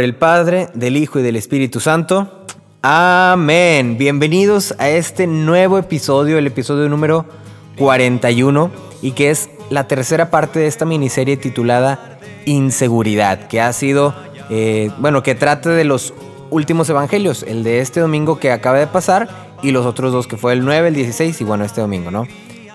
Del Padre, del Hijo y del Espíritu Santo. Amén. Bienvenidos a este nuevo episodio, el episodio número 41, y que es la tercera parte de esta miniserie titulada Inseguridad, que ha sido, eh, bueno, que trata de los últimos evangelios, el de este domingo que acaba de pasar y los otros dos que fue el 9, el 16 y bueno, este domingo, ¿no?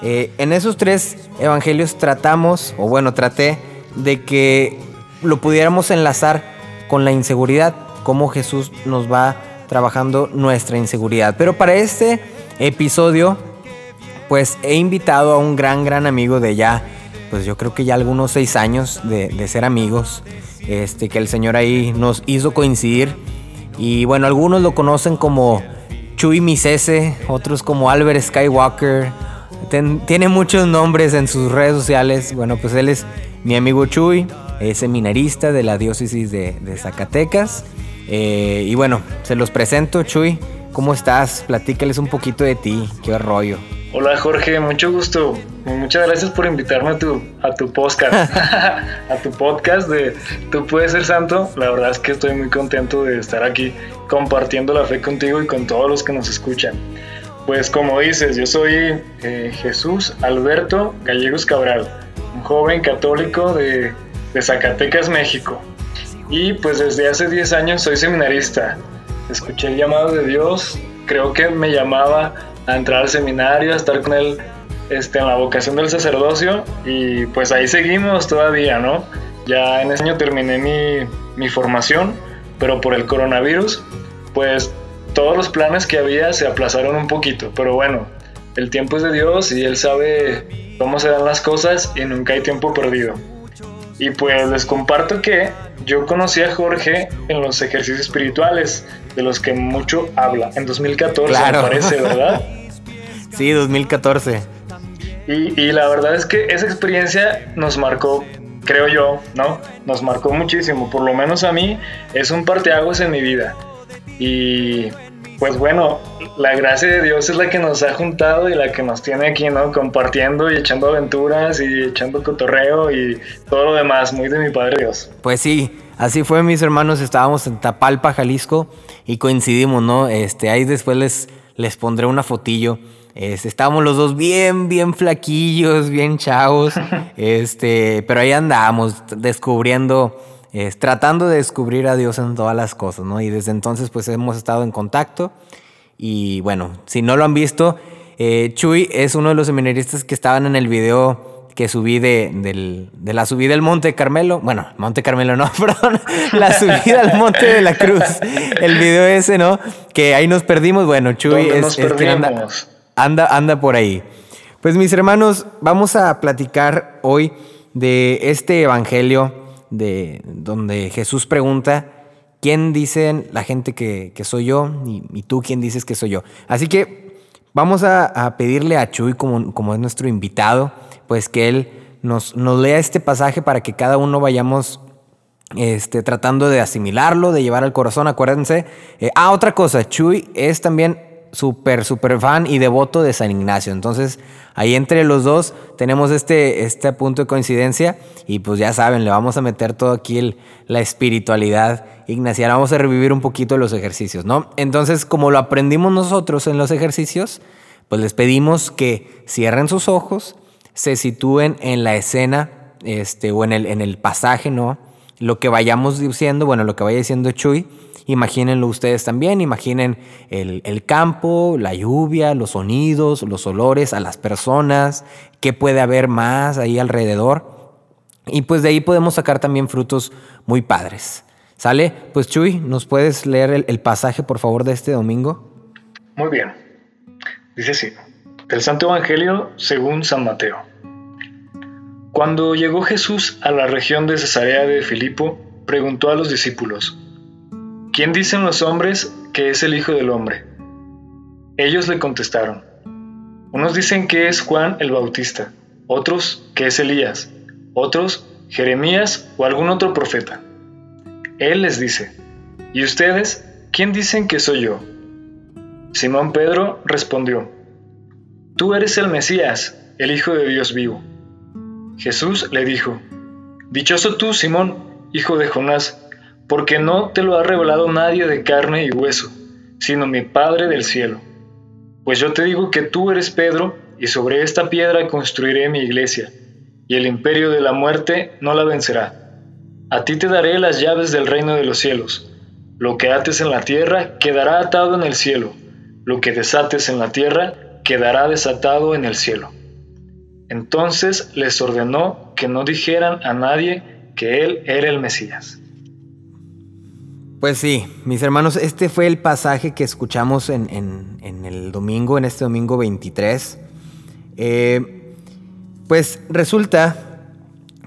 Eh, en esos tres evangelios tratamos, o bueno, traté de que lo pudiéramos enlazar con la inseguridad, cómo Jesús nos va trabajando nuestra inseguridad. Pero para este episodio, pues he invitado a un gran, gran amigo de ya, pues yo creo que ya algunos seis años de, ser amigos, este, que el Señor ahí nos hizo coincidir. Y bueno, algunos lo conocen como Chuy Misese, otros como Albert Skywalker. tiene muchos nombres en sus redes sociales. Bueno, pues él es mi amigo Chuy es seminarista de la diócesis de, Zacatecas. Eh, y bueno, se los presento, Chuy. ¿Cómo estás? Platícales un poquito de ti, qué rollo. Hola Jorge, mucho gusto. Muchas gracias por invitarme a tu, a tu podcast, a tu podcast de Tú puedes ser santo. La verdad es que estoy muy contento de estar aquí compartiendo la fe contigo y con todos los que nos escuchan. Pues como dices, yo soy eh, Jesús Alberto Gallegos Cabral, un joven católico de de Zacatecas, México. Y pues desde hace 10 años soy seminarista. Escuché el llamado de Dios, creo que me llamaba a entrar al seminario, a estar con él este, en la vocación del sacerdocio y pues ahí seguimos todavía, ¿no? Ya en ese año terminé mi, mi formación, pero por el coronavirus, pues todos los planes que había se aplazaron un poquito, pero bueno, el tiempo es de Dios y Él sabe cómo se dan las cosas y nunca hay tiempo perdido. Y pues les comparto que yo conocí a Jorge en los ejercicios espirituales, de los que mucho habla, en 2014 me parece, ¿verdad? sí, 2014. Y, y la verdad es que esa experiencia nos marcó, creo yo, ¿no? Nos marcó muchísimo, por lo menos a mí es un parteaguas en mi vida. Y pues bueno, la gracia de Dios es la que nos ha juntado y la que nos tiene aquí, ¿no? Compartiendo y echando aventuras y echando cotorreo y todo lo demás, muy de mi Padre Dios. Pues sí, así fue, mis hermanos, estábamos en Tapalpa, Jalisco y coincidimos, ¿no? Este, ahí después les, les pondré una fotillo. Este, estábamos los dos bien, bien flaquillos, bien chavos, este, pero ahí andábamos descubriendo es, tratando de descubrir a Dios en todas las cosas, ¿no? Y desde entonces pues hemos estado en contacto y bueno, si no lo han visto, eh, Chuy es uno de los seminaristas que estaban en el video que subí de, la subida del Monte Carmelo. Bueno, Monte Carmelo no, perdón. La subida al Monte de la Cruz. El video ese, ¿no? Que ahí nos perdimos. Bueno, Chuy es, que anda, anda, anda por ahí. Pues mis hermanos, vamos a platicar hoy de este evangelio de donde Jesús pregunta, ¿quién dicen la gente que, soy yo? Y, tú, ¿quién dices que soy yo? Así que vamos a, pedirle a Chuy, como, como, es nuestro invitado, pues que él nos, nos lea este pasaje para que cada uno vayamos este, tratando de asimilarlo, de llevar al corazón, acuérdense. Eh, ah, otra cosa, Chuy es también súper, súper fan y devoto de San Ignacio. Entonces, ahí entre los dos tenemos este, este punto de coincidencia y pues ya saben, le vamos a meter todo aquí la espiritualidad ignaciana. Vamos a revivir un poquito los ejercicios, ¿no? Entonces, como lo aprendimos nosotros en los ejercicios, pues les pedimos que cierren sus ojos, se sitúen en la escena este, o en el, en el pasaje, ¿no? Lo que vayamos diciendo, bueno, lo que vaya diciendo Chuy Imagínenlo ustedes también, imaginen el, campo, la lluvia, los sonidos, los olores, a las personas, qué puede haber más ahí alrededor. Y pues de ahí podemos sacar también frutos muy padres. ¿Sale? Pues Chuy, ¿nos puedes leer el, el pasaje por favor de este domingo? Muy bien. Dice así, del Santo Evangelio según San Mateo. Cuando llegó Jesús a la región de Cesarea de Filipo, preguntó a los discípulos, ¿Quién dicen los hombres que es el Hijo del Hombre? Ellos le contestaron, unos dicen que es Juan el Bautista, otros que es Elías, otros Jeremías o algún otro profeta. Él les dice, ¿y ustedes quién dicen que soy yo? Simón Pedro respondió, Tú eres el Mesías, el Hijo de Dios vivo. Jesús le dijo, Dichoso tú, Simón, hijo de Jonás, porque no te lo ha revelado nadie de carne y hueso, sino mi Padre del cielo. Pues yo te digo que tú eres Pedro, y sobre esta piedra construiré mi iglesia, y el imperio de la muerte no la vencerá. A ti te daré las llaves del reino de los cielos. Lo que ates en la tierra quedará atado en el cielo, lo que desates en la tierra quedará desatado en el cielo. Entonces les ordenó que no dijeran a nadie que él era el Mesías. Pues sí, mis hermanos, este fue el pasaje que escuchamos en, el domingo, en este domingo 23. Eh, pues resulta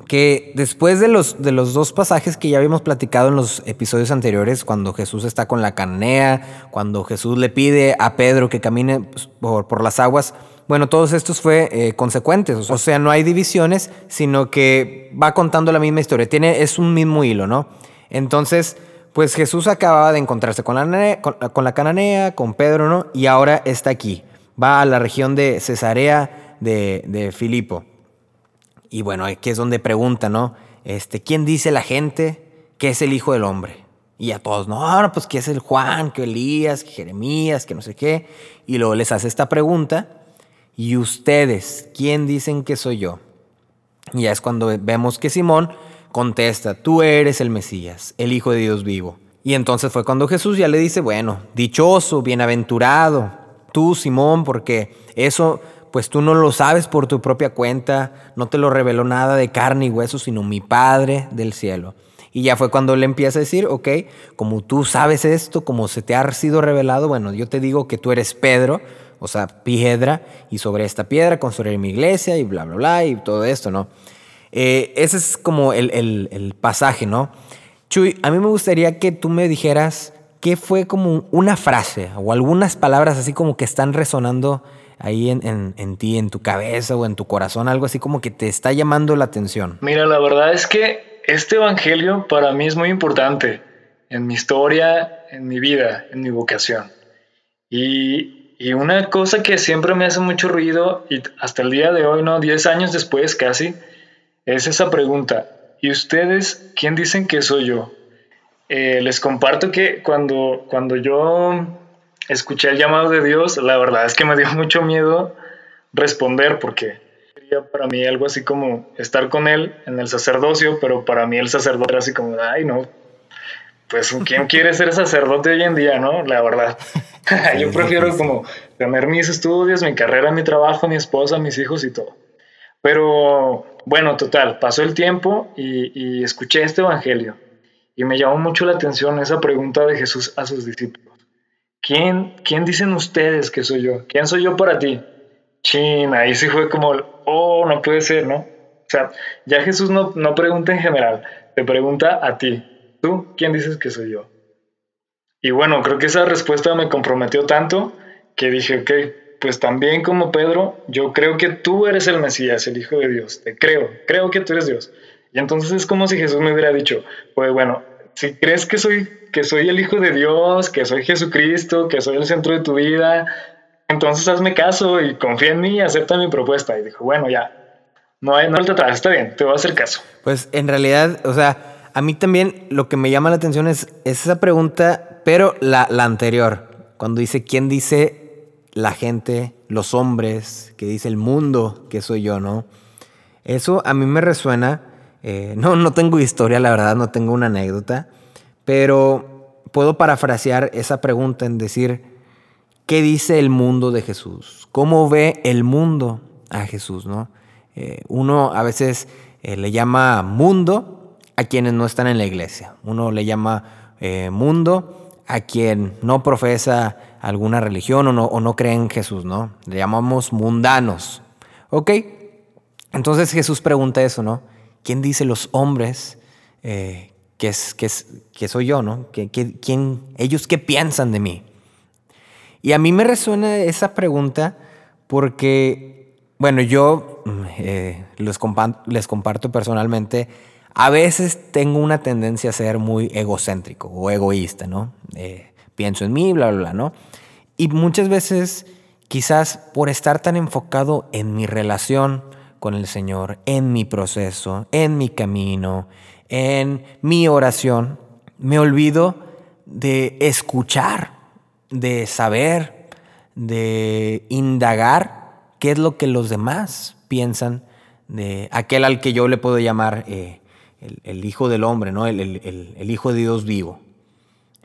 que después de los, de los dos pasajes que ya habíamos platicado en los episodios anteriores, cuando Jesús está con la canea, cuando Jesús le pide a Pedro que camine por, por las aguas, bueno, todos estos fue eh, consecuentes, o sea, no hay divisiones, sino que va contando la misma historia, tiene, es un mismo hilo, ¿no? Entonces, pues Jesús acababa de encontrarse con la, cananea, con Pedro, ¿no? Y ahora está aquí, va a la región de Cesarea de, de Filipo. Y bueno, aquí es donde pregunta, ¿no? Este, ¿Quién dice la gente que es el Hijo del Hombre? Y a todos, no, pues que es el Juan, que Elías, que Jeremías, que no sé qué. Y luego les hace esta pregunta ¿Y ustedes quién dicen que soy yo? Y ya es cuando vemos que Simón contesta, tú eres el Mesías, el Hijo de Dios vivo. Y entonces fue cuando Jesús ya le dice, bueno, dichoso, bienaventurado, tú Simón, porque eso pues tú no lo sabes por tu propia cuenta, no te lo reveló nada de carne y hueso, sino mi Padre del cielo. Y ya fue cuando le empieza a decir, ok, como tú sabes esto, como se te ha sido revelado, bueno, yo te digo que tú eres Pedro, o sea, piedra, y sobre esta piedra construiré mi iglesia y bla, bla, bla, y todo esto, ¿no? Eh, ese es como el, pasaje, ¿no? Chuy, a mí me gustaría que tú me dijeras qué fue como una frase o algunas palabras así como que están resonando ahí en, en, ti, en tu cabeza o en tu corazón, algo así como que te está llamando la atención. Mira, la verdad es que este Evangelio para mí es muy importante en mi historia, en mi vida, en mi vocación. Y y una cosa que siempre me hace mucho ruido, y hasta el día de hoy, ¿no? Diez años después casi, es esa pregunta. ¿Y ustedes quién dicen que soy yo? Eh, les comparto que cuando, cuando yo escuché el llamado de Dios, la verdad es que me dio mucho miedo responder porque sería para mí algo así como estar con Él en el sacerdocio, pero para mí el sacerdote era así como, ay no, pues ¿quién quiere ser sacerdote hoy en día, no? La verdad. Yo prefiero como tener mis estudios, mi carrera, mi trabajo, mi esposa, mis hijos y todo. Pero bueno, total, pasó el tiempo y, escuché este evangelio y me llamó mucho la atención esa pregunta de Jesús a sus discípulos. ¿Quién, quién dicen ustedes que soy yo? ¿Quién soy yo para ti? Chin, ahí sí fue como, oh, no puede ser, ¿no? O sea, ya Jesús no, no pregunta en general, te pregunta a ti. ¿Tú quién dices que soy yo? Y bueno, creo que esa respuesta me comprometió tanto que dije, ok, pues también como Pedro, yo creo que tú eres el Mesías, el Hijo de Dios, te creo, creo que tú eres Dios. Y entonces es como si Jesús me hubiera dicho, pues bueno, si crees que soy, que soy el Hijo de Dios, que soy Jesucristo, que soy el centro de tu vida, entonces hazme caso y confía en mí y acepta mi propuesta. Y dijo, bueno, ya, no hay no vuelta atrás, está bien, te voy a hacer caso. Pues en realidad, o sea, a mí también lo que me llama la atención es, esa pregunta, pero la, anterior, cuando dice, ¿quién dice la gente, los hombres, que dice el mundo que soy yo, no? Eso a mí me resuena, eh, no, no tengo historia, la verdad, no tengo una anécdota, pero puedo parafrasear esa pregunta en decir, ¿qué dice el mundo de Jesús? ¿Cómo ve el mundo a Jesús, no? Eh, uno a veces eh, le llama mundo a quienes no están en la iglesia. Uno le llama mundo a quien no profesa alguna religión o no, o no cree en Jesús, ¿no? Le llamamos mundanos. ¿Ok? Entonces Jesús pregunta eso, ¿no? ¿Quién dice los hombres eh, que, es, que, es, que soy yo, ¿no? quién, ¿Ellos qué piensan de mí? Y a mí me resuena esa pregunta porque, bueno, yo mm, eh, les, les comparto personalmente a veces tengo una tendencia a ser muy egocéntrico o egoísta, ¿no? Eh, pienso en mí, bla, bla, bla, ¿no? Y muchas veces, quizás por estar tan enfocado en mi relación con el Señor, en mi proceso, en mi camino, en mi oración, me olvido de escuchar, de saber, de indagar qué es lo que los demás piensan de aquel al que yo le puedo llamar eh, el, Hijo del Hombre, ¿no? el, Hijo de Dios vivo.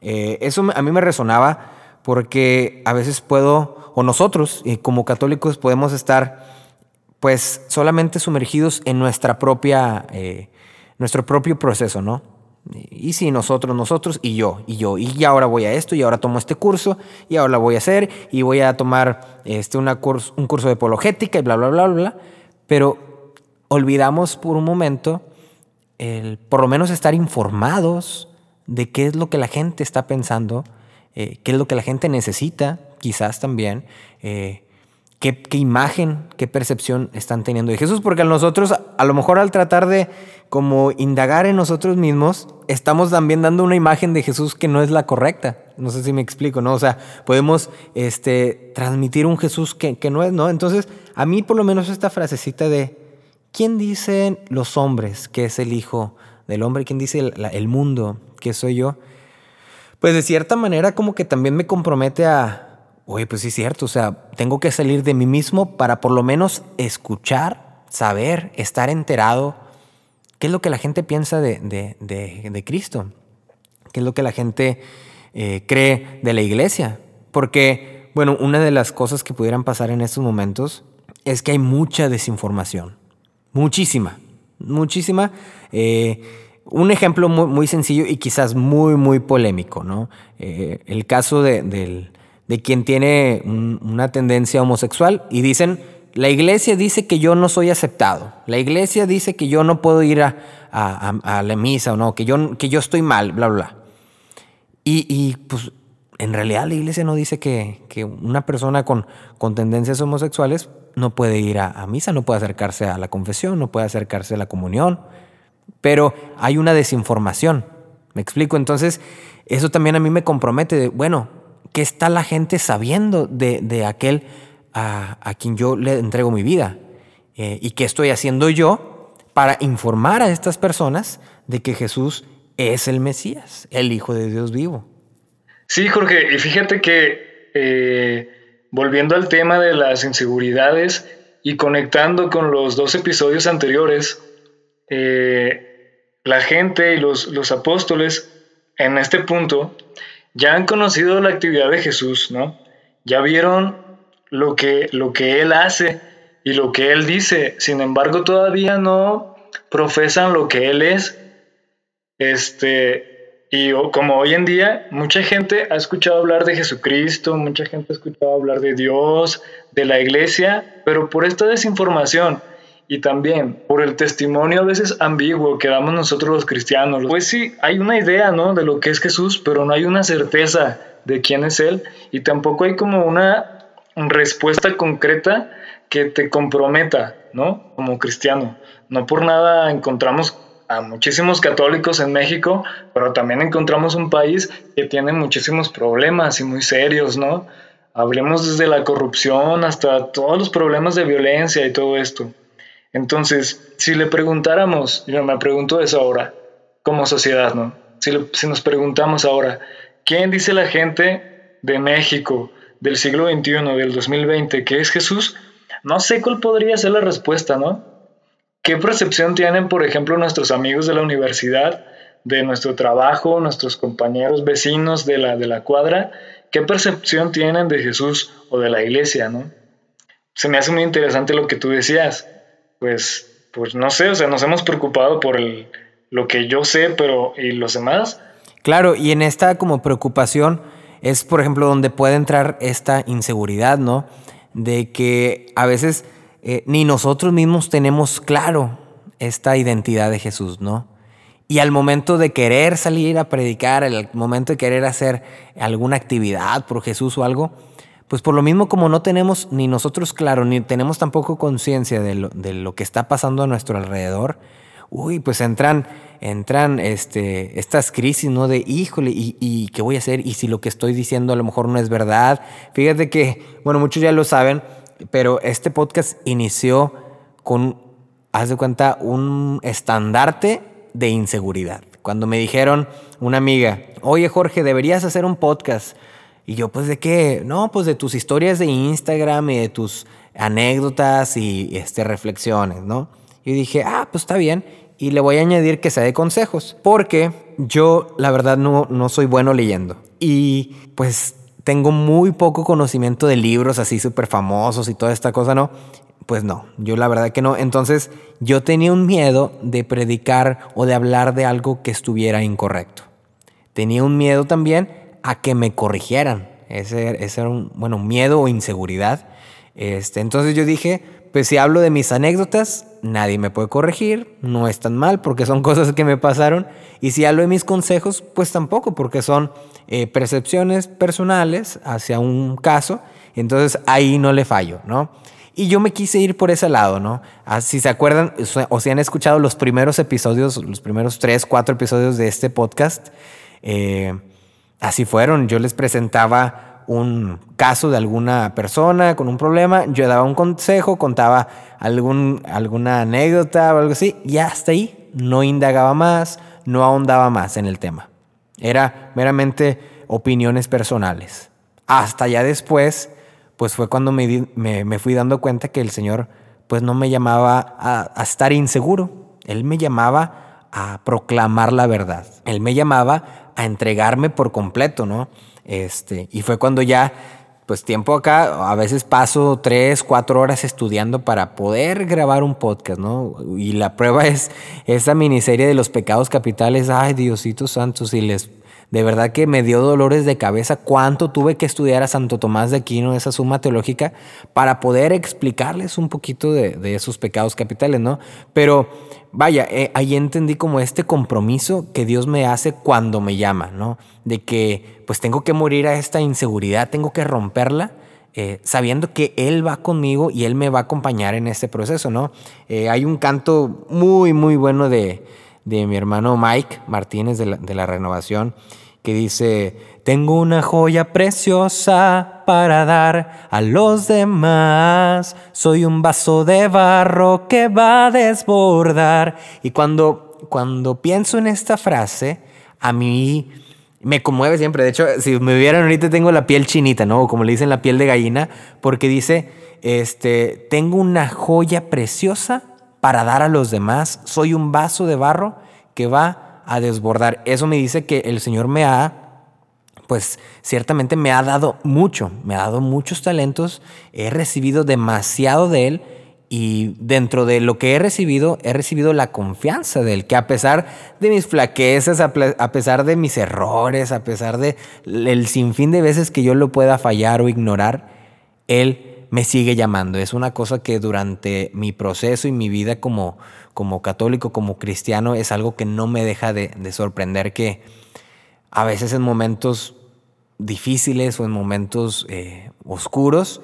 Eh, eso a mí me resonaba porque a veces puedo, o nosotros eh, como católicos podemos estar pues solamente sumergidos en nuestra propia, nuestro propio proceso, ¿no? Y si nosotros, nosotros y yo, y yo, y ahora voy a esto, y ahora tomo este curso, y ahora lo voy a hacer, y voy a tomar este, una un curso de apologética, y bla, bla, bla, bla. Pero olvidamos por un momento el, por lo menos estar informados de qué es lo que la gente está pensando, eh, qué es lo que la gente necesita, quizás también, eh, qué, imagen, qué percepción están teniendo de Jesús, porque nosotros, a lo mejor al tratar de como indagar en nosotros mismos, estamos también dando una imagen de Jesús que no es la correcta. No sé si me explico, ¿no? O sea, podemos este, transmitir un Jesús que, que no es, ¿no? Entonces, a mí por lo menos esta frasecita de, ¿quién dicen los hombres que es el Hijo del Hombre? ¿Quién dice el, el mundo que soy yo? Pues de cierta manera como que también me compromete a, Oye, pues sí es cierto, o sea, tengo que salir de mí mismo para por lo menos escuchar, saber, estar enterado, qué es lo que la gente piensa de, de, Cristo, qué es lo que la gente eh, cree de la iglesia. Porque, bueno, una de las cosas que pudieran pasar en estos momentos es que hay mucha desinformación, muchísima, muchísima. Eh, un ejemplo muy, sencillo y quizás muy, muy polémico, ¿no? Eh, el caso del de quien tiene una tendencia homosexual y dicen, la iglesia dice que yo no soy aceptado, la iglesia dice que yo no puedo ir a, la misa o no, que yo, que yo estoy mal, bla, bla. Y, y pues en realidad la iglesia no dice que, una persona con, con, tendencias homosexuales no puede ir a, misa, no puede acercarse a la confesión, no puede acercarse a la comunión, pero hay una desinformación. ¿Me explico? Entonces, eso también a mí me compromete de, bueno, ¿Qué está la gente sabiendo de, aquel a, quien yo le entrego mi vida? Eh, ¿Y qué estoy haciendo yo para informar a estas personas de que Jesús es el Mesías, el Hijo de Dios vivo? Sí, Jorge, y fíjate que eh, volviendo al tema de las inseguridades y conectando con los dos episodios anteriores, eh, la gente y los, los apóstoles en este punto ya han conocido la actividad de Jesús, ¿no? Ya vieron lo que, lo que Él hace y lo que Él dice. Sin embargo, todavía no profesan lo que Él es. Este, y como hoy en día, mucha gente ha escuchado hablar de Jesucristo, mucha gente ha escuchado hablar de Dios, de la iglesia, pero por esta desinformación y también por el testimonio a veces ambiguo que damos nosotros los cristianos. Pues sí, hay una idea, ¿no? De lo que es Jesús, pero no hay una certeza de quién es Él y tampoco hay como una respuesta concreta que te comprometa, ¿no? Como cristiano. No por nada encontramos a muchísimos católicos en México, pero también encontramos un país que tiene muchísimos problemas y muy serios, ¿no? Hablemos desde la corrupción hasta todos los problemas de violencia y todo esto. Entonces, si le preguntáramos, yo me pregunto eso ahora, como sociedad, ¿no? Si, nos preguntamos ahora, ¿quién dice la gente de México del siglo XXI, del 2020, que es Jesús? No sé cuál podría ser la respuesta, ¿no? ¿Qué percepción tienen, por ejemplo, nuestros amigos de la universidad, de nuestro trabajo, nuestros compañeros vecinos de la, de la cuadra? ¿Qué percepción tienen de Jesús o de la iglesia, ¿no? Se me hace muy interesante lo que tú decías pues, pues no sé, o sea, nos hemos preocupado por el, lo que yo sé, pero ¿y los demás? Claro, y en esta como preocupación es, por ejemplo, donde puede entrar esta inseguridad, ¿no? De que a veces eh, ni nosotros mismos tenemos claro esta identidad de Jesús, ¿no? Y al momento de querer salir a predicar, al momento de querer hacer alguna actividad por Jesús o algo, pues por lo mismo como no tenemos ni nosotros claro, ni tenemos tampoco conciencia de lo, que está pasando a nuestro alrededor, uy, pues entran, entran este, estas crisis, ¿no? De, híjole, ¿y, ¿y qué voy a hacer? ¿Y si lo que estoy diciendo a lo mejor no es verdad? Fíjate que, bueno, muchos ya lo saben, pero este podcast inició con, haz de cuenta, un estandarte de inseguridad. Cuando me dijeron una amiga, oye Jorge, deberías hacer un podcast. Y yo, pues de qué? No, pues de tus historias de Instagram y de tus anécdotas y este, reflexiones, ¿no? Y dije, ah, pues está bien. Y le voy a añadir que sea de consejos, porque yo la verdad no, no soy bueno leyendo. Y pues tengo muy poco conocimiento de libros así súper famosos y toda esta cosa, ¿no? Pues no, yo la verdad que no. Entonces yo tenía un miedo de predicar o de hablar de algo que estuviera incorrecto. Tenía un miedo también a que me corrigieran. Ese, era un, bueno, miedo o inseguridad. Este, entonces yo dije, pues si hablo de mis anécdotas, nadie me puede corregir, no es tan mal porque son cosas que me pasaron. Y si hablo de mis consejos, pues tampoco porque son eh, percepciones personales hacia un caso. Entonces ahí no le fallo, ¿no? Y yo me quise ir por ese lado, ¿no? Ah, si se acuerdan o si han escuchado los primeros episodios, los primeros tres, cuatro episodios de este podcast, eh, así fueron. Yo les presentaba un caso de alguna persona con un problema, yo daba un consejo, contaba algún, alguna anécdota o algo así, y hasta ahí no indagaba más, no ahondaba más en el tema. Era meramente opiniones personales. Hasta ya después pues fue cuando me, me, fui dando cuenta que el Señor pues no me llamaba a, a, estar inseguro, Él me llamaba a proclamar la verdad, Él me llamaba a entregarme por completo, ¿no? Este, y fue cuando ya, pues tiempo acá, a veces paso tres, cuatro horas estudiando para poder grabar un podcast, ¿no? Y la prueba es esa miniserie de los pecados capitales, ay Diosito Santo, si les de verdad que me dio dolores de cabeza cuánto tuve que estudiar a Santo Tomás de Aquino, esa suma teológica, para poder explicarles un poquito de, esos pecados capitales, ¿no? Pero vaya, eh, ahí entendí como este compromiso que Dios me hace cuando me llama, ¿no? De que pues tengo que morir a esta inseguridad, tengo que romperla. Eh, sabiendo que Él va conmigo y Él me va a acompañar en este proceso, ¿no? Eh, hay un canto muy, muy bueno de, de mi hermano Mike Martínez de la, Renovación, que dice, tengo una joya preciosa para dar a los demás, soy un vaso de barro que va a desbordar. Y cuando, cuando pienso en esta frase, a mí me conmueve siempre. De hecho, si me vieran ahorita tengo la piel chinita, ¿no? Como le dicen, la piel de gallina, porque dice, este, tengo una joya preciosa para dar a los demás. Soy un vaso de barro que va a desbordar. Eso me dice que el Señor me ha, pues ciertamente me ha dado mucho, me ha dado muchos talentos, he recibido demasiado de Él y dentro de lo que he recibido, he recibido la confianza de Él, que a pesar de mis flaquezas, a pesar de mis errores, a pesar de el sinfín de veces que yo lo pueda fallar o ignorar, Él me sigue llamando. Es una cosa que durante mi proceso y mi vida como, como católico, como cristiano, es algo que no me deja de, sorprender que a veces en momentos difíciles o en momentos eh, oscuros,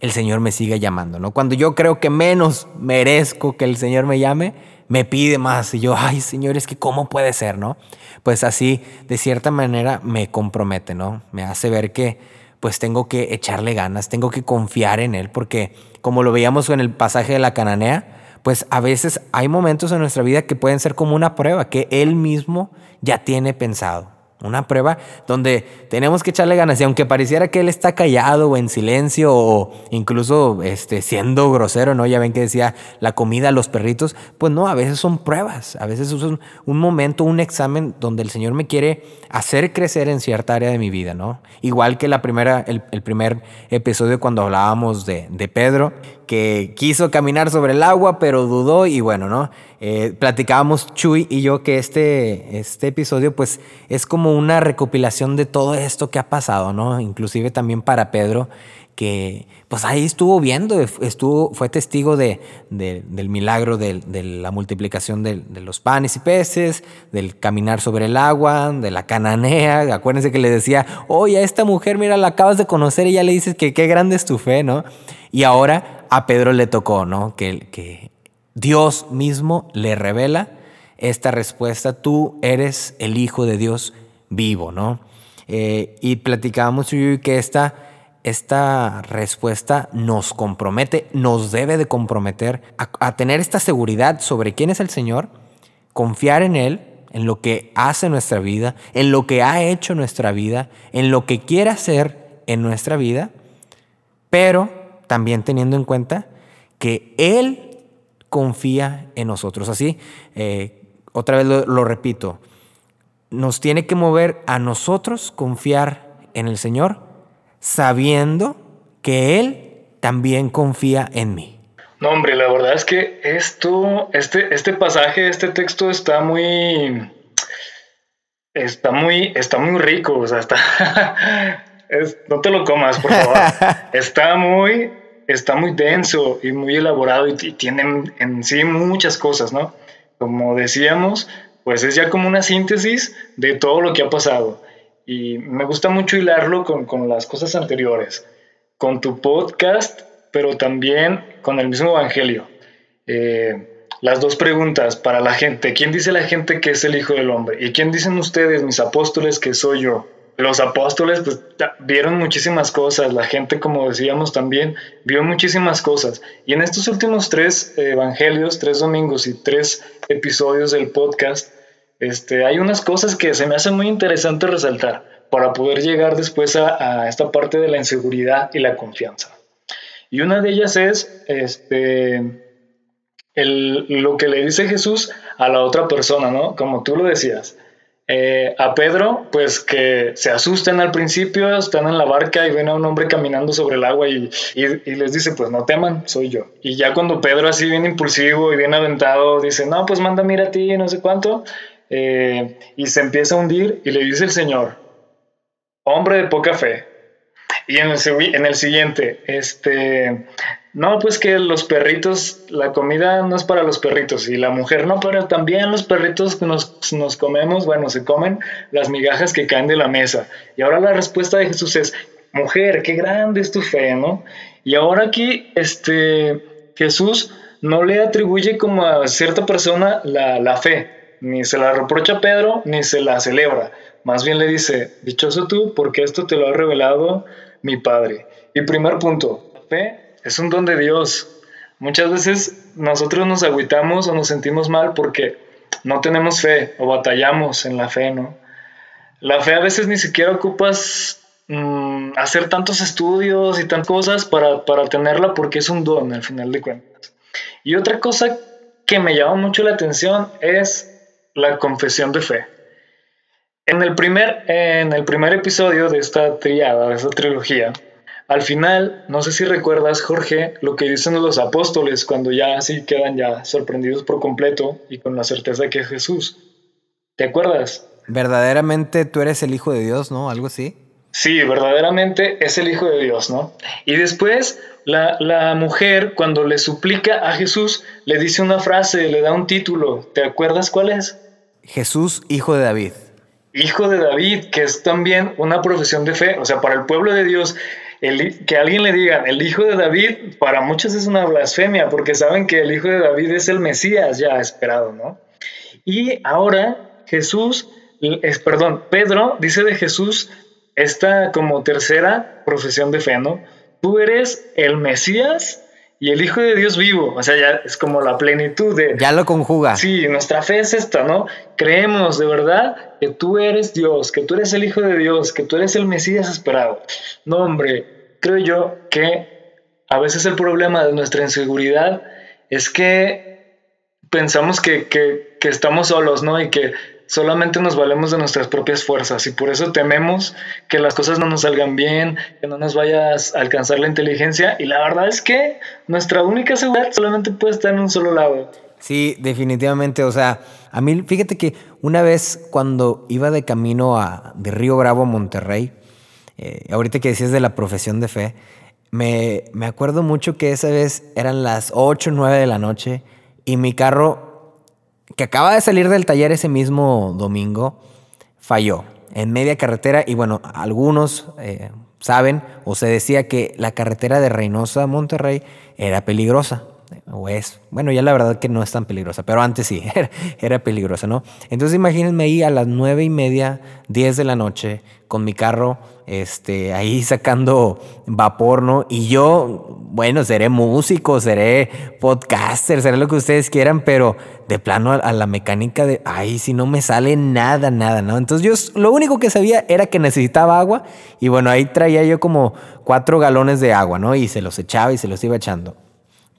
el Señor me sigue llamando, ¿no? Cuando yo creo que menos merezco que el Señor me llame, me pide más y yo, ay Señor, es que cómo puede ser, ¿no? Pues así, de cierta manera, me compromete, ¿no? Me hace ver que pues tengo que echarle ganas, tengo que confiar en Él, porque como lo veíamos en el pasaje de la cananea, pues a veces hay momentos en nuestra vida que pueden ser como una prueba que Él mismo ya tiene pensado. Una prueba donde tenemos que echarle ganas y aunque pareciera que él está callado o en silencio o incluso este, siendo grosero, ¿no? Ya ven que decía la comida a los perritos, pues no, a veces son pruebas, a veces es un, momento, un examen donde el Señor me quiere hacer crecer en cierta área de mi vida, ¿no? Igual que la primera, el, primer episodio cuando hablábamos de, de Pedro, que quiso caminar sobre el agua, pero dudó y bueno, ¿no? Eh, platicábamos Chuy y yo que este, este episodio pues es como una recopilación de todo esto que ha pasado, ¿no? Inclusive también para Pedro, que pues ahí estuvo viendo, estuvo, fue testigo de, del milagro de, la multiplicación de, los panes y peces, del caminar sobre el agua, de la cananea. Acuérdense que le decía, oye, a esta mujer, mira, la acabas de conocer y ya le dices que qué grande es tu fe, ¿no? Y ahora a Pedro le tocó, ¿no? Que, que Dios mismo le revela esta respuesta, tú eres el Hijo de Dios vivo, ¿no? Eh, y platicábamos que esta, esta respuesta nos compromete, nos debe de comprometer a, tener esta seguridad sobre quién es el Señor, confiar en Él, en lo que hace nuestra vida, en lo que ha hecho nuestra vida, en lo que quiere hacer en nuestra vida, pero también teniendo en cuenta que Él confía en nosotros. Así, eh, otra vez lo, repito, nos tiene que mover a nosotros confiar en el Señor, sabiendo que Él también confía en mí. No, hombre, la verdad es que esto, este, este pasaje, este texto está muy, está muy, está muy rico, o sea, está, no te lo comas, por favor. está muy, está muy denso y muy elaborado y, tiene en sí muchas cosas, ¿no? Como decíamos, pues es ya como una síntesis de todo lo que ha pasado. Y me gusta mucho hilarlo con, con las cosas anteriores, con tu podcast pero también con el mismo Evangelio. Eh, las dos preguntas para la gente. ¿Quién dice la gente que es el Hijo del Hombre? ¿Y quién dicen ustedes, mis apóstoles, que soy yo? Los apóstoles pues, vieron muchísimas cosas, la gente, como decíamos también, vio muchísimas cosas. Y en estos últimos tres evangelios, tres domingos y tres episodios del podcast, este, hay unas cosas que se me hacen muy interesante resaltar para poder llegar después a esta parte de la inseguridad y la confianza. Y una de ellas es este, lo que le dice Jesús a la otra persona, ¿no? Como tú lo decías. Eh, a Pedro, pues que se asustan al principio, están en la barca y ven a un hombre caminando sobre el agua y, les dice, pues no teman, soy yo. Y ya cuando Pedro así bien impulsivo y bien aventado dice, no, pues manda mira a ti, no sé cuánto, eh, y se empieza a hundir y le dice el Señor, hombre de poca fe, y en el, en siguiente, este, no, pues que los perritos, la comida no es para los perritos y la mujer no, pero también los perritos que nos, comemos, bueno, se comen las migajas que caen de la mesa. Y ahora la respuesta de Jesús es, mujer, qué grande es tu fe, ¿no? Y ahora aquí, este, Jesús no le atribuye como a cierta persona la, la fe, ni se la reprocha a Pedro, ni se la celebra. Más bien le dice, dichoso tú, porque esto te lo ha revelado mi Padre. Y primer punto, la fe es un don de Dios. Muchas veces nosotros nos agüitamos o nos sentimos mal porque no tenemos fe o batallamos en la fe, ¿no? La fe a veces ni siquiera ocupas mm, hacer tantos estudios y tantas cosas para, para tenerla porque es un don al final de cuentas. Y otra cosa que me llama mucho la atención es la confesión de fe. En el, primer, en el primer episodio de esta triada, de esta trilogía, al final, no sé si recuerdas, Jorge, lo que dicen los apóstoles cuando ya así quedan ya sorprendidos por completo y con la certeza que es Jesús. ¿Te acuerdas? Verdaderamente tú eres el Hijo de Dios, ¿no? Algo así. Sí, verdaderamente es el Hijo de Dios, ¿no? Y después la, la, mujer, cuando le suplica a Jesús, le dice una frase, le da un título. ¿Te acuerdas cuál es? Jesús, Hijo de David hijo de David, que es también una profesión de fe. O sea, para el pueblo de Dios, el, que alguien le diga el hijo de David, para muchos es una blasfemia, porque saben que el hijo de David es el Mesías ya esperado, ¿no? Y ahora Jesús, es, perdón, Pedro dice de Jesús esta como tercera profesión de fe, ¿no? Tú eres el Mesías y el Hijo de Dios vivo, o sea, ya es como la plenitud de... Ya lo conjuga. Sí, nuestra fe es esta, ¿no? Creemos de verdad que tú eres Dios, que tú eres el Hijo de Dios, que tú eres el Mesías esperado. No, hombre, creo yo que a veces el problema de nuestra inseguridad es que pensamos que, que, que estamos solos, ¿no? Y que solamente nos valemos de nuestras propias fuerzas y por eso tememos que las cosas no nos salgan bien, que no nos vaya a alcanzar la inteligencia y la verdad es que nuestra única seguridad solamente puede estar en un solo lado. Sí, definitivamente, o sea, a mí fíjate que una vez cuando iba de camino a, de Río Bravo a Monterrey, eh, ahorita que decías de la profesión de fe, me, me acuerdo mucho que esa vez eran las 8 o 9 de la noche y mi carro que acaba de salir del taller ese mismo domingo, falló en media carretera y bueno, algunos eh, saben o se decía que la carretera de Reynosa a Monterrey era peligrosa. O es, bueno, ya la verdad que no es tan peligrosa, pero antes sí, era, peligrosa, ¿no? Entonces imagínense ahí a las nueve y media, diez de la noche, con mi carro, este, ahí sacando vapor, ¿no? Y yo bueno, seré músico, seré podcaster, seré lo que ustedes quieran, pero de plano a, la mecánica de, ay, si no me sale nada, nada, ¿no? Entonces yo lo único que sabía era que necesitaba agua y bueno, ahí traía yo como cuatro galones de agua, ¿no? Y se los echaba y se los iba echando.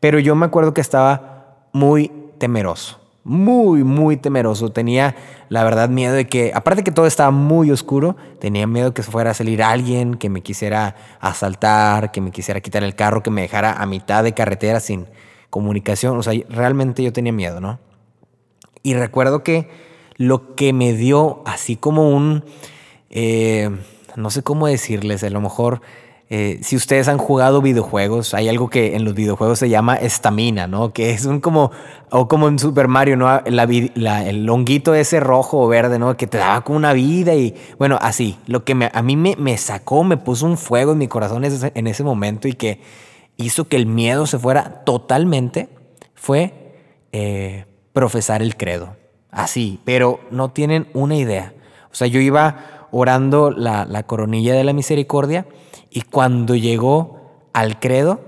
Pero yo me acuerdo que estaba muy temeroso muy, muy temeroso. Tenía, la verdad, miedo de que, aparte que todo estaba muy oscuro, tenía miedo que fuera a salir alguien, que me quisiera asaltar, que me quisiera quitar el carro, que me dejara a mitad de carretera sin comunicación. O sea, realmente yo tenía miedo, ¿no? Y recuerdo que lo que me dio así como un, eh, no sé cómo decirles, a lo mejor eh, si ustedes han jugado videojuegos, hay algo que en los videojuegos se llama estamina, ¿no? Que es un como, o como en Super Mario, ¿no? el longuito ese rojo o verde, ¿no? Que te daba como una vida y, bueno, así. Lo que a mí me, sacó, me puso un fuego en mi corazón en ese momento y que hizo que el miedo se fuera totalmente, fue eh, profesar el credo. Así, pero no tienen una idea. O sea, yo iba orando la, la coronilla de la misericordia y cuando llegó al credo,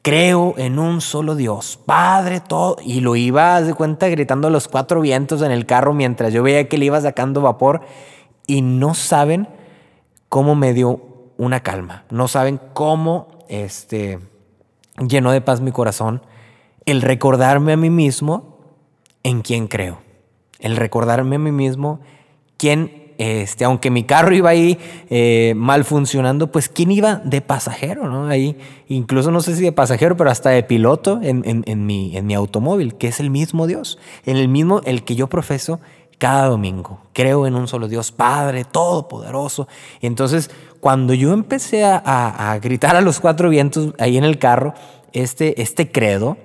creo en un solo Dios, Padre, todo. Y lo iba, de cuenta, gritando a los cuatro vientos en el carro mientras yo veía que le iba sacando vapor. Y no saben cómo me dio una calma. No saben cómo este, llenó de paz mi corazón el recordarme a mí mismo en quién creo. El recordarme a mí mismo quién este, aunque mi carro iba ahí eh, mal funcionando, pues ¿quién iba de pasajero? ¿no? Ahí, incluso no sé si de pasajero, pero hasta de piloto en, en, mi, en mi automóvil, que es el mismo Dios, en el mismo, el que yo profeso cada domingo. Creo en un solo Dios, Padre, Todopoderoso. Y entonces, cuando yo empecé a, a, gritar a los cuatro vientos ahí en el carro, este, este credo,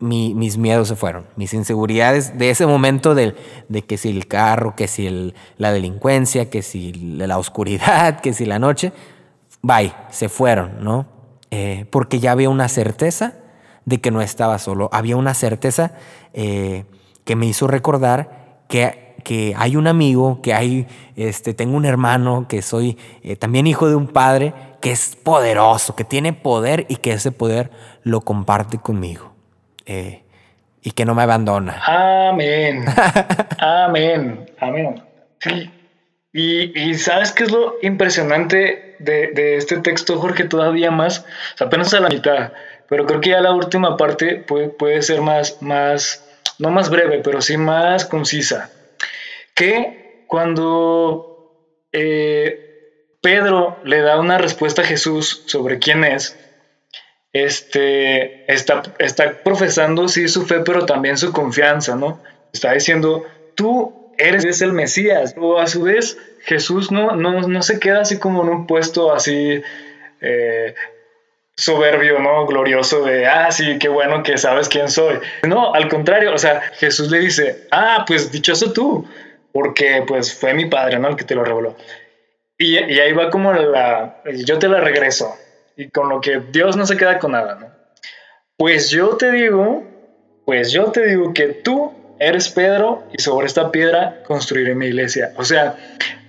mis miedos se fueron, mis inseguridades de ese momento de, de que si el carro, que si la delincuencia, que si la oscuridad, que si la noche, bye, se fueron, ¿no? Eh, porque ya había una certeza de que no estaba solo, había una certeza eh, que me hizo recordar que, que, hay un amigo, que hay, este, tengo un hermano, que soy eh, también hijo de un padre, que es poderoso, que tiene poder y que ese poder lo comparte conmigo. Eh, y que no me abandona. Amén. Amén. Amén. Sí. Y, sabes qué es lo impresionante de, este texto, Jorge, todavía más, apenas a la mitad, pero creo que ya la última parte puede, puede ser más, más, no más breve, pero sí más concisa. Que cuando eh, Pedro le da una respuesta a Jesús sobre quién es, este, está, está profesando sí su fe, pero también su confianza, ¿no? Está diciendo, tú eres el Mesías, o a su vez Jesús no, no, no se queda así como en un puesto así eh, soberbio, ¿no? Glorioso de, ah, sí, qué bueno que sabes quién soy. No, al contrario, o sea, Jesús le dice, ah, pues dichoso tú, porque pues fue mi padre, ¿no? El que te lo reveló. Y, y ahí va como la, yo te la regreso, y con lo que Dios no se queda con nada, ¿no? Pues yo te digo, pues yo te digo que tú eres Pedro y sobre esta piedra construiré mi iglesia. O sea,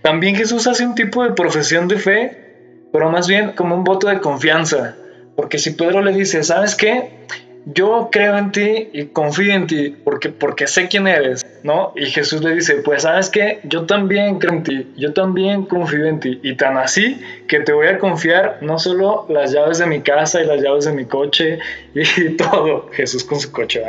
también Jesús hace un tipo de profesión de fe, pero más bien como un voto de confianza. Porque si Pedro le dice, ¿sabes qué? Yo creo en ti y confío en ti porque, porque sé quién eres, ¿no? Y Jesús le dice, pues sabes qué, yo también creo en ti, yo también confío en ti. Y tan así que te voy a confiar no solo las llaves de mi casa y las llaves de mi coche y todo, Jesús con su coche,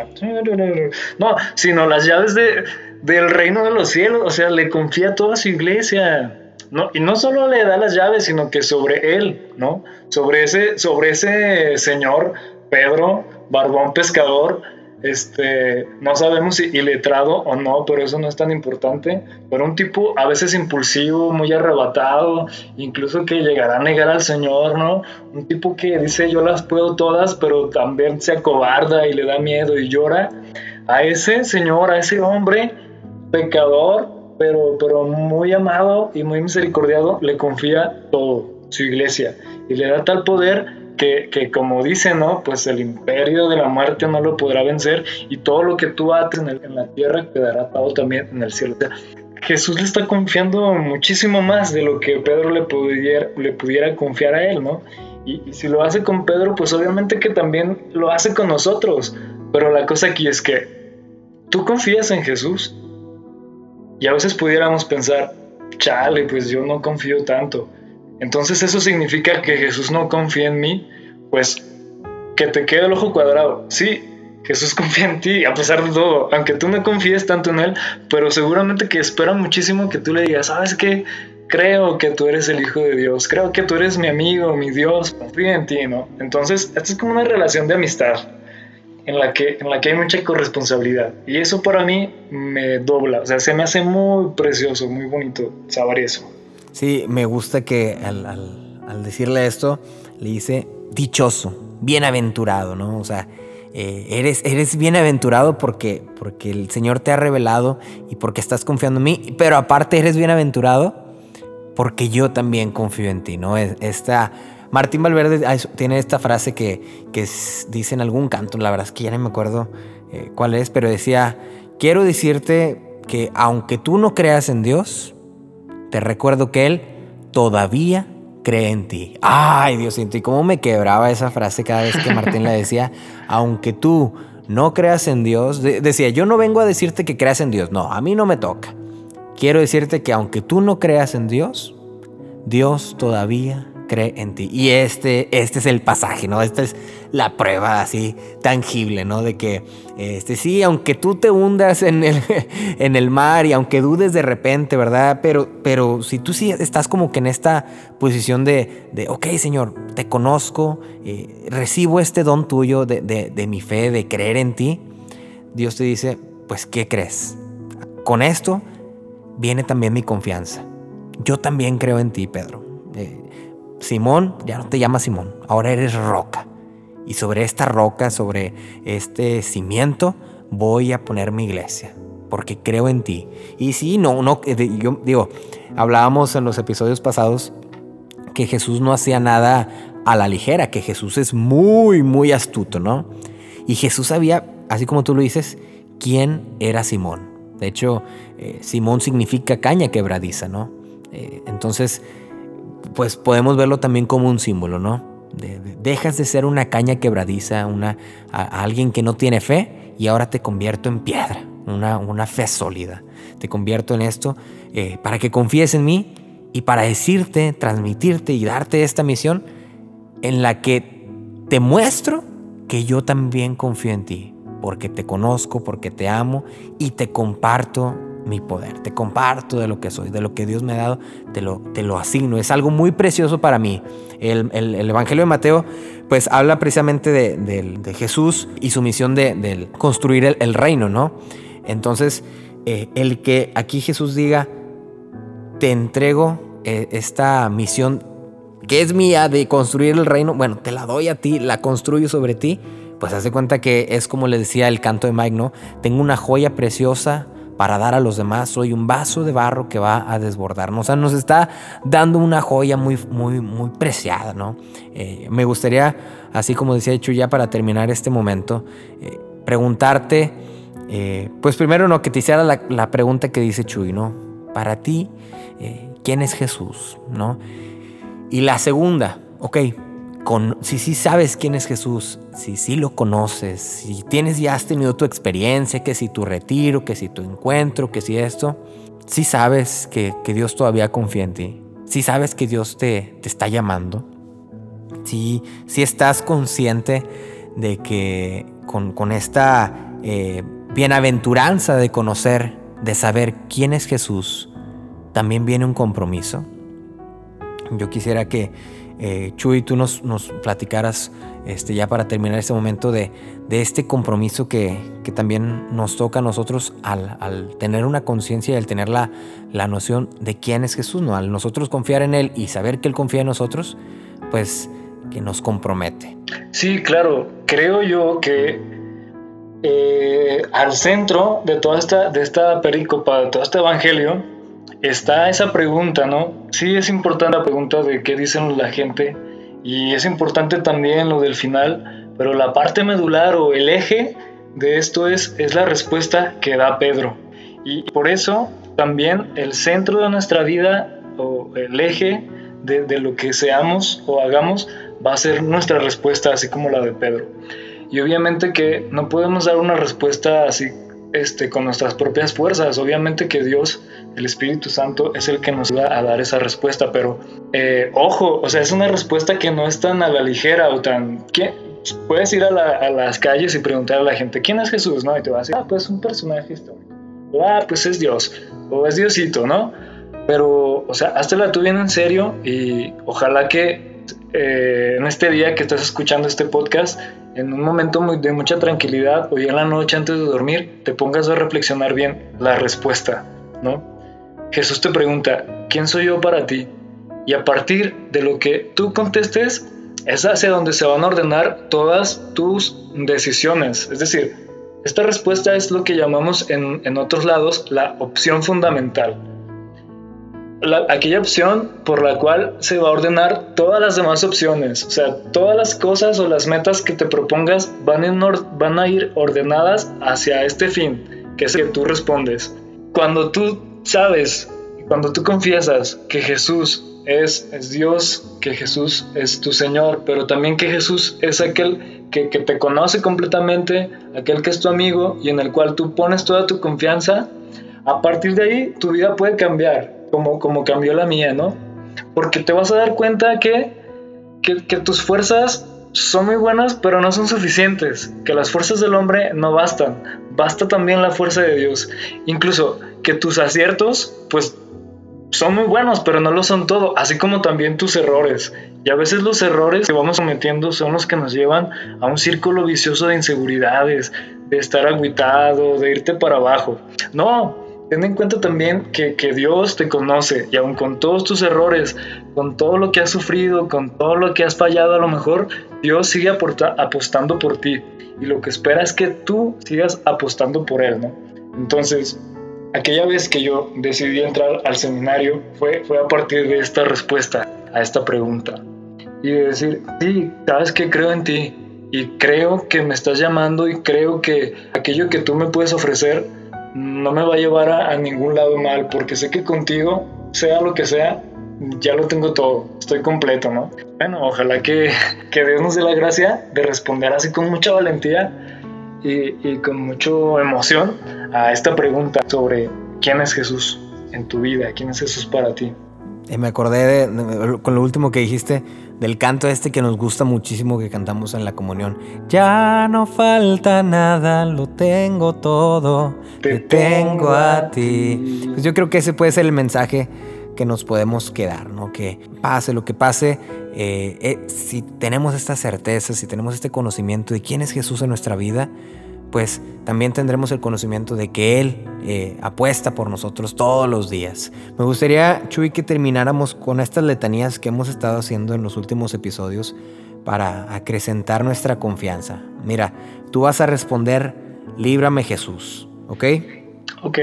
no, sino las llaves de, del reino de los cielos, o sea, le confía toda su iglesia. No, y no solo le da las llaves, sino que sobre él, ¿no? Sobre ese, sobre ese Señor, Pedro, barbón pescador, este, no sabemos si iletrado o no, pero eso no es tan importante. Pero un tipo a veces impulsivo, muy arrebatado, incluso que llegará a negar al Señor, ¿no? Un tipo que dice yo las puedo todas, pero también se acobarda y le da miedo y llora. A ese Señor, a ese hombre pecador, pero, pero muy amado y muy misericordiado, le confía todo, su iglesia, y le da tal poder que, como dice, ¿no? Pues el imperio de la muerte no lo podrá vencer y todo lo que tú ates en, la tierra quedará atado también en el cielo. Jesús le está confiando muchísimo más de lo que Pedro le pudiera, le pudiera confiar a él, ¿no? Y, si lo hace con Pedro, pues obviamente que también lo hace con nosotros. Pero la cosa aquí es que tú confías en Jesús. Y a veces pudiéramos pensar, chale, pues yo no confío tanto. Entonces eso significa que Jesús no confía en mí, pues que te quede el ojo cuadrado. Sí, Jesús confía en ti, a pesar de todo, aunque tú no confíes tanto en Él, pero seguramente que espera muchísimo que tú le digas, ¿sabes qué? Creo que tú eres el Hijo de Dios, creo que tú eres mi amigo, mi Dios, confío en ti, ¿no? Entonces, esto es como una relación de amistad en la que, en la que hay mucha corresponsabilidad. Y eso para mí me dobla, o sea, se me hace muy precioso, muy bonito saber eso. Sí, me gusta que al, al decirle esto, le dice dichoso, bienaventurado, ¿no? O sea, eh, eres, eres bienaventurado porque, porque el Señor te ha revelado y porque estás confiando en mí, pero aparte eres bienaventurado porque yo también confío en ti, ¿no? Esta, Martín Valverde tiene esta frase que, que dice en algún canto, la verdad es que ya no me acuerdo eh, cuál es, pero decía, quiero decirte que aunque tú no creas en Dios, te recuerdo que Él todavía cree en ti. Ay, Dios y cómo me quebraba esa frase cada vez que Martín la decía, aunque tú no creas en Dios, decía, yo no vengo a decirte que creas en Dios, no, a mí no me toca. Quiero decirte que aunque tú no creas en Dios, Dios todavía cree en ti. Y este, este es el pasaje, ¿no? Esta es la prueba así tangible, ¿no? De que, este, sí, aunque tú te hundas en el, en el mar y aunque dudes de repente, ¿verdad? Pero, pero si tú sí estás como que en esta posición de, de ok, Señor, te conozco, eh, recibo este don tuyo de, de, de mi fe, de creer en ti, Dios te dice, pues, ¿qué crees? Con esto viene también mi confianza. Yo también creo en ti, Pedro. Simón, ya no te llamas Simón, ahora eres roca. Y sobre esta roca, sobre este cimiento, voy a poner mi iglesia, porque creo en ti. Y sí, no, no, eh, yo digo, hablábamos en los episodios pasados que Jesús no hacía nada a la ligera, que Jesús es muy, muy astuto, ¿no? Y Jesús sabía, así como tú lo dices, quién era Simón. De hecho, eh, Simón significa caña quebradiza, ¿no? Eh, entonces, pues podemos verlo también como un símbolo, ¿no? dejas de ser una caña quebradiza, una, alguien que no tiene fe y ahora te convierto en piedra, una, una fe sólida. Te convierto en esto eh, para que confíes en mí y para decirte, transmitirte y darte esta misión en la que te muestro que yo también confío en ti, porque te conozco, porque te amo y te comparto mi poder, te comparto de lo que soy, de lo que Dios me ha dado, te lo, te lo asigno. Es algo muy precioso para mí. El, Evangelio de Mateo pues habla precisamente de, Jesús y su misión de, construir el, reino, ¿no? Entonces, eh, el que aquí Jesús diga, te entrego eh, esta misión que es mía de construir el reino, bueno, te la doy a ti, la construyo sobre ti, pues hace cuenta que es como le decía el canto de Mike, ¿no? Tengo una joya preciosa para dar a los demás, soy un vaso de barro que va a desbordarnos. O sea, nos está dando una joya muy, muy, muy preciada, ¿no? Eh, me gustaría, así como decía Chuy, ya para terminar este momento, eh, preguntarte, eh, pues primero, no, que te hiciera la, la, pregunta que dice Chuy, ¿no? Para ti, ¿quién es Jesús, ¿no? Y la segunda, ok, si sí sabes quién es Jesús, si sí lo conoces, si tienes ya has tenido tu experiencia, que si tu retiro, que si tu encuentro, que si esto, si sabes que, Dios todavía confía en ti, si sabes que Dios te, te está llamando, si, si estás consciente de que con, esta eh, bienaventuranza de conocer, de saber quién es Jesús, también viene un compromiso. Yo quisiera que eh, Chuy, tú nos, nos platicaras este, ya para terminar este momento de, este compromiso que, también nos toca a nosotros al, tener una conciencia y al tener la, noción de quién es Jesús, ¿no? Al nosotros confiar en Él y saber que Él confía en nosotros, pues que nos compromete. Sí, claro, creo yo que eh, al centro de toda esta, de esta pericopa, de todo este evangelio, está esa pregunta, ¿no? Sí es importante la pregunta de qué dicen la gente y es importante también lo del final, pero la parte medular o el eje de esto es, es la respuesta que da Pedro. Y por eso también el centro de nuestra vida o el eje de, de lo que seamos o hagamos va a ser nuestra respuesta, así como la de Pedro. Y obviamente que no podemos dar una respuesta así este, con nuestras propias fuerzas. Obviamente que Dios, el Espíritu Santo, es el que nos va a dar esa respuesta, pero eh, ojo, o sea, es una respuesta que no es tan a la ligera o tan... ¿qué? Puedes ir a, las calles y preguntar a la gente, ¿quién es Jesús? ¿No? Y te va a decir, ah, pues un personaje histórico. Ah, pues es Dios. O es Diosito, ¿no? Pero, o sea, hazla tú bien en serio y ojalá que eh, en este día que estás escuchando este podcast, en un momento de mucha tranquilidad, hoy en la noche antes de dormir, te pongas a reflexionar bien la respuesta, ¿no? Jesús te pregunta, ¿quién soy yo para ti? Y a partir de lo que tú contestes, es hacia donde se van a ordenar todas tus decisiones. Es decir, esta respuesta es lo que llamamos en, en otros lados la opción fundamental aquella opción por la cual se va a ordenar todas las demás opciones. O sea, todas las cosas o las metas que te propongas van, a ir ordenadas hacia este fin, que es el que tú respondes. Cuando tú sabes, cuando tú confiesas que Jesús es, es, Dios, que Jesús es tu Señor, pero también que Jesús es aquel que, que te conoce completamente, aquel que es tu amigo y en el cual tú pones toda tu confianza, a partir de ahí tu vida puede cambiar como, como cambió la mía, ¿no? Porque te vas a dar cuenta que, que, tus fuerzas son muy buenas, pero no son suficientes, que las fuerzas del hombre no bastan, basta también la fuerza de Dios. Incluso que tus aciertos, pues son muy buenos, pero no lo son todo, así como también tus errores. Y a veces los errores que vamos cometiendo son los que nos llevan a un círculo vicioso de inseguridades, de estar aguitado, de irte para abajo. No, ten en cuenta también que, Dios te conoce y aun con todos tus errores, con todo lo que has sufrido, con todo lo que has fallado a lo mejor, Dios sigue apostando por ti. Y lo que espera es que tú sigas apostando por Él, ¿no? Entonces, aquella vez que yo decidí entrar al seminario fue, fue a partir de esta respuesta a esta pregunta. Y de decir, sí, sabes que creo en ti. Y creo que me estás llamando y creo que aquello que tú me puedes ofrecer no me va a llevar a, ningún lado mal, porque sé que contigo, sea lo que sea, ya lo tengo todo, estoy completo, ¿no? Bueno, ojalá que, que Dios nos dé la gracia de responder así con mucha valentía y, y con mucha emoción a esta pregunta sobre quién es Jesús en tu vida, quién es Jesús para ti. Y me acordé con lo último que dijiste del canto este que nos gusta muchísimo que cantamos en la comunión. Ya no falta nada, lo tengo todo, te, tengo a ti. Pues yo creo que ese puede ser el mensaje que nos podemos quedar, ¿no? Que pase lo que pase, eh, eh, si tenemos esta certeza, si tenemos este conocimiento de quién es Jesús en nuestra vida, pues también tendremos el conocimiento de que Él eh, apuesta por nosotros todos los días. Me gustaría, Chuy, que termináramos con estas letanías que hemos estado haciendo en los últimos episodios para acrecentar nuestra confianza. Mira, tú vas a responder, líbrame Jesús, ¿ok? Ok.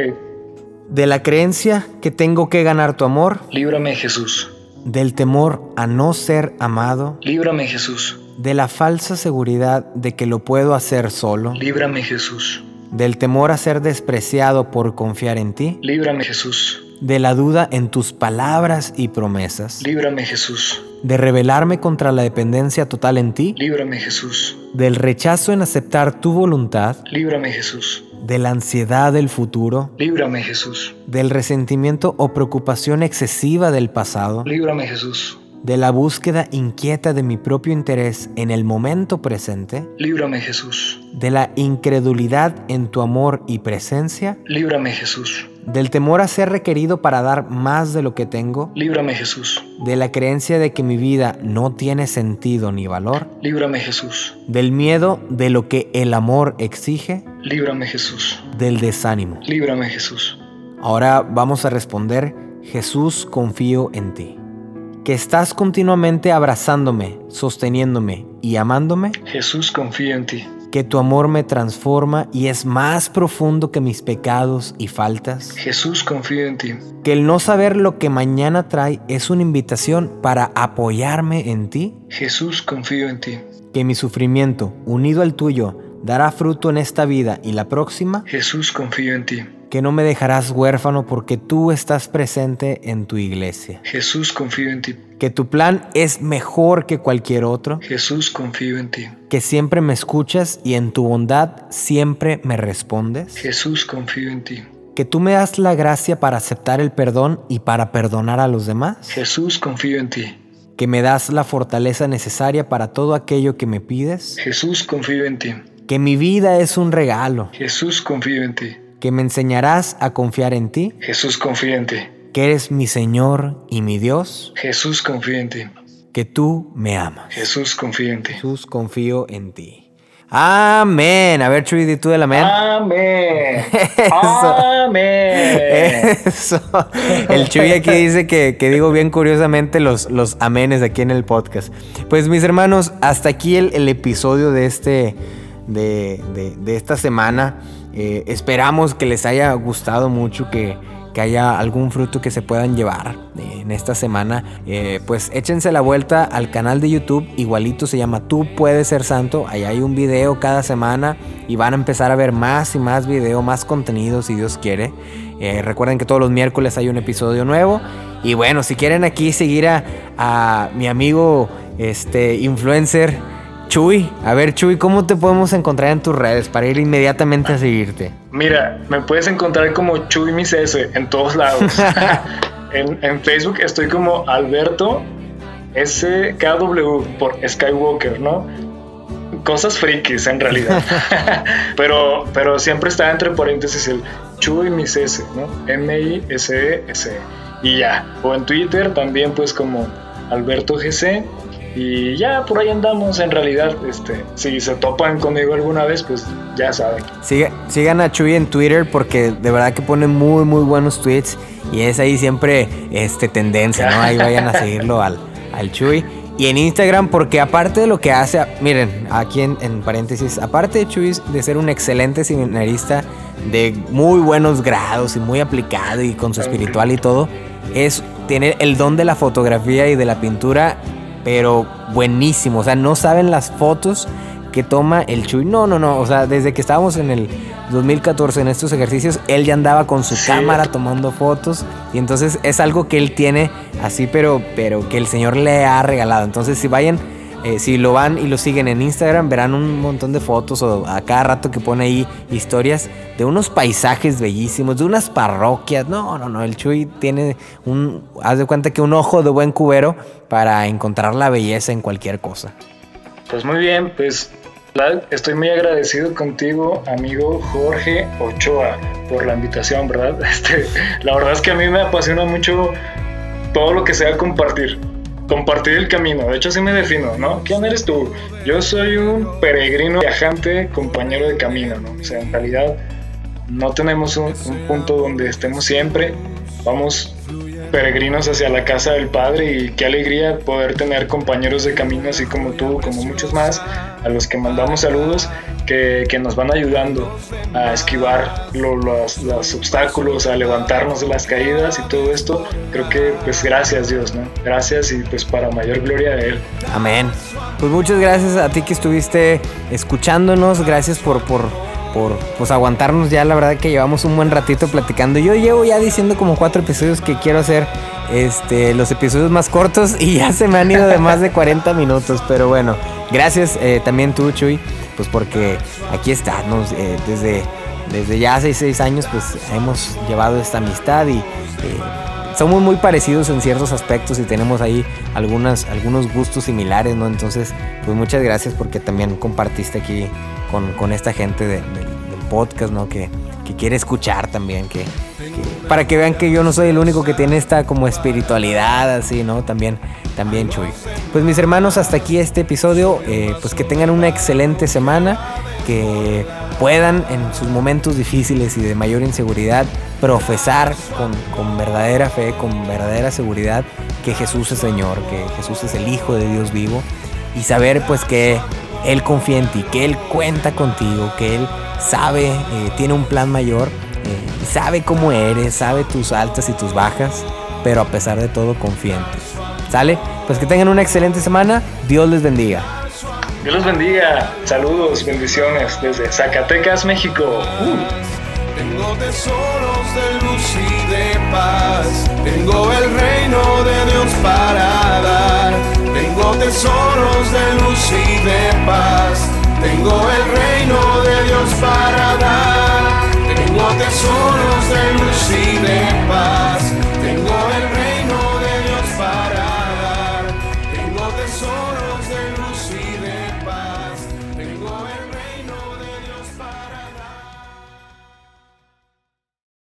De la creencia que tengo que ganar tu amor. Líbrame Jesús. Del temor a no ser amado. Líbrame Jesús de la falsa seguridad de que lo puedo hacer solo. Líbrame Jesús. Del temor a ser despreciado por confiar en ti. Líbrame Jesús. De la duda en tus palabras y promesas. Líbrame Jesús. De rebelarme contra la dependencia total en ti. Líbrame Jesús. Del rechazo en aceptar tu voluntad. Líbrame Jesús. De la ansiedad del futuro. Líbrame Jesús. Del resentimiento o preocupación excesiva del pasado. Líbrame Jesús de la búsqueda inquieta de mi propio interés en el momento presente. Líbrame Jesús. De la incredulidad en tu amor y presencia. Líbrame Jesús. Del temor a ser requerido para dar más de lo que tengo. Líbrame Jesús. De la creencia de que mi vida no tiene sentido ni valor. Líbrame Jesús. Del miedo de lo que el amor exige. Líbrame Jesús. Del desánimo. Líbrame Jesús. Ahora vamos a responder, Jesús confío en ti que estás continuamente abrazándome, sosteniéndome y amándome. Jesús, confío en ti. Que tu amor me transforma y es más profundo que mis pecados y faltas. Jesús, confío en ti. Que el no saber lo que mañana trae es una invitación para apoyarme en ti. Jesús, confío en ti. Que mi sufrimiento, unido al tuyo, dará fruto en esta vida y la próxima. Jesús, confío en ti que no me dejarás huérfano porque tú estás presente en tu iglesia. Jesús, confío en ti. Que tu plan es mejor que cualquier otro. Jesús, confío en ti. Que siempre me escuchas y en tu bondad siempre me respondes. Jesús, confío en ti. Que tú me das la gracia para aceptar el perdón y para perdonar a los demás. Jesús, confío en ti. Que me das la fortaleza necesaria para todo aquello que me pides. Jesús, confío en ti. Que mi vida es un regalo. Jesús, confío en ti. Que me enseñarás a confiar en ti. Jesús, ti. Que eres mi Señor y mi Dios. Jesús, ti. Que tú me amas. Jesús, ti. Jesús, confío en ti. Amén. A ver, Chuy, di tú el amén. Amén. Amén. Eso. El Chuy aquí dice que, que, digo bien curiosamente los, los amenes aquí en el podcast. Pues mis hermanos, hasta aquí el, el episodio de este. De, de, de esta semana. Eh, esperamos que les haya gustado mucho, que, que haya algún fruto que se puedan llevar en esta semana, eh, pues échense la vuelta al canal de YouTube, igualito se llama Tú puedes ser santo, ahí hay un video cada semana y van a empezar a ver más y más video, más contenido si Dios quiere. Eh, recuerden que todos los miércoles hay un episodio nuevo. Y bueno, si quieren aquí seguir a, a mi amigo este influencer Chuy, a ver Chuy, ¿cómo te podemos encontrar en tus redes para ir inmediatamente a seguirte? Mira, me puedes encontrar como Chuy Mis S en todos lados. en, en, Facebook estoy como Alberto SKW por Skywalker, ¿no? Cosas frikis en realidad. pero, pero siempre está entre paréntesis el Chuy Mis S, ¿no? M-I-S-E-S. -E. Y ya. O en Twitter también pues como Alberto GC y ya por ahí andamos, en realidad, este, si se topan conmigo alguna vez, pues ya saben. Siga, sigan a Chuy en Twitter porque de verdad que pone muy, muy buenos tweets y es ahí siempre este, tendencia, ¿no? Ahí vayan a seguirlo al, al Chuy. Y en Instagram porque aparte de lo que hace, miren, aquí en, en paréntesis, aparte de Chuy de ser un excelente seminarista de muy buenos grados y muy aplicado y con su espiritual y todo, es tener el don de la fotografía y de la pintura pero buenísimo. O sea, no saben las fotos que toma el Chuy. No, no, no. O sea, desde que estábamos en el 2014 en estos ejercicios, él ya andaba con su sí. cámara tomando fotos. Y entonces es algo que él tiene así, pero, pero que el Señor le ha regalado. Entonces, si vayan. Eh, si lo van y lo siguen en Instagram, verán un montón de fotos o a cada rato que pone ahí historias de unos paisajes bellísimos, de unas parroquias. No, no, no. El Chuy tiene un. Haz de cuenta que un ojo de buen cubero para encontrar la belleza en cualquier cosa. Pues muy bien, pues estoy muy agradecido contigo, amigo Jorge Ochoa, por la invitación, ¿verdad? Este, la verdad es que a mí me apasiona mucho todo lo que sea compartir compartir el camino. De hecho, así me defino, ¿no? ¿Quién eres tú? Yo soy un peregrino viajante, compañero de camino, ¿no? O sea, en realidad no tenemos un, un punto donde estemos siempre. Vamos peregrinos hacia la casa del Padre y qué alegría poder tener compañeros de camino así como tú, como muchos más, a los que mandamos saludos, que, que nos van ayudando a esquivar lo, los, los, obstáculos, a levantarnos de las caídas y todo esto. Creo que pues gracias Dios, ¿no? Gracias y pues para mayor gloria de Él. Amén. Pues muchas gracias a ti que estuviste escuchándonos, gracias por... por por pues aguantarnos ya la verdad que llevamos un buen ratito platicando. Yo llevo ya diciendo como cuatro episodios que quiero hacer este los episodios más cortos y ya se me han ido de más de 40 minutos pero bueno gracias eh, también tú Chuy pues porque aquí estamos eh, desde desde ya hace seis años pues hemos llevado esta amistad y eh, somos muy parecidos en ciertos aspectos y tenemos ahí algunas, algunos gustos similares, ¿no? Entonces, pues muchas gracias porque también compartiste aquí con, con esta gente de, de, del podcast, ¿no? Que, que, quiere escuchar también, que, para que vean que yo no soy el único que tiene esta como espiritualidad, así, ¿no? También, también Chuy. Pues mis hermanos, hasta aquí este episodio, eh, pues que tengan una excelente semana, que puedan en sus momentos difíciles y de mayor inseguridad profesar con, con, verdadera fe, con verdadera seguridad que Jesús es Señor, que Jesús es el Hijo de Dios vivo y saber pues que Él confía en ti, que Él cuenta contigo, que Él sabe, eh, tiene un plan mayor, eh, sabe cómo eres, sabe tus altas y tus bajas, pero a pesar de todo confía en. ¿Sale? Pues que tengan una excelente semana, Dios les bendiga. Dios los bendiga. Saludos, bendiciones desde Zacatecas, México. Uh. Tengo tesoros de luz y de paz. Tengo el reino de Dios para dar. Tengo tesoros de luz y de paz. Tengo el reino de Dios para dar. Tengo tesoros de luz y de paz.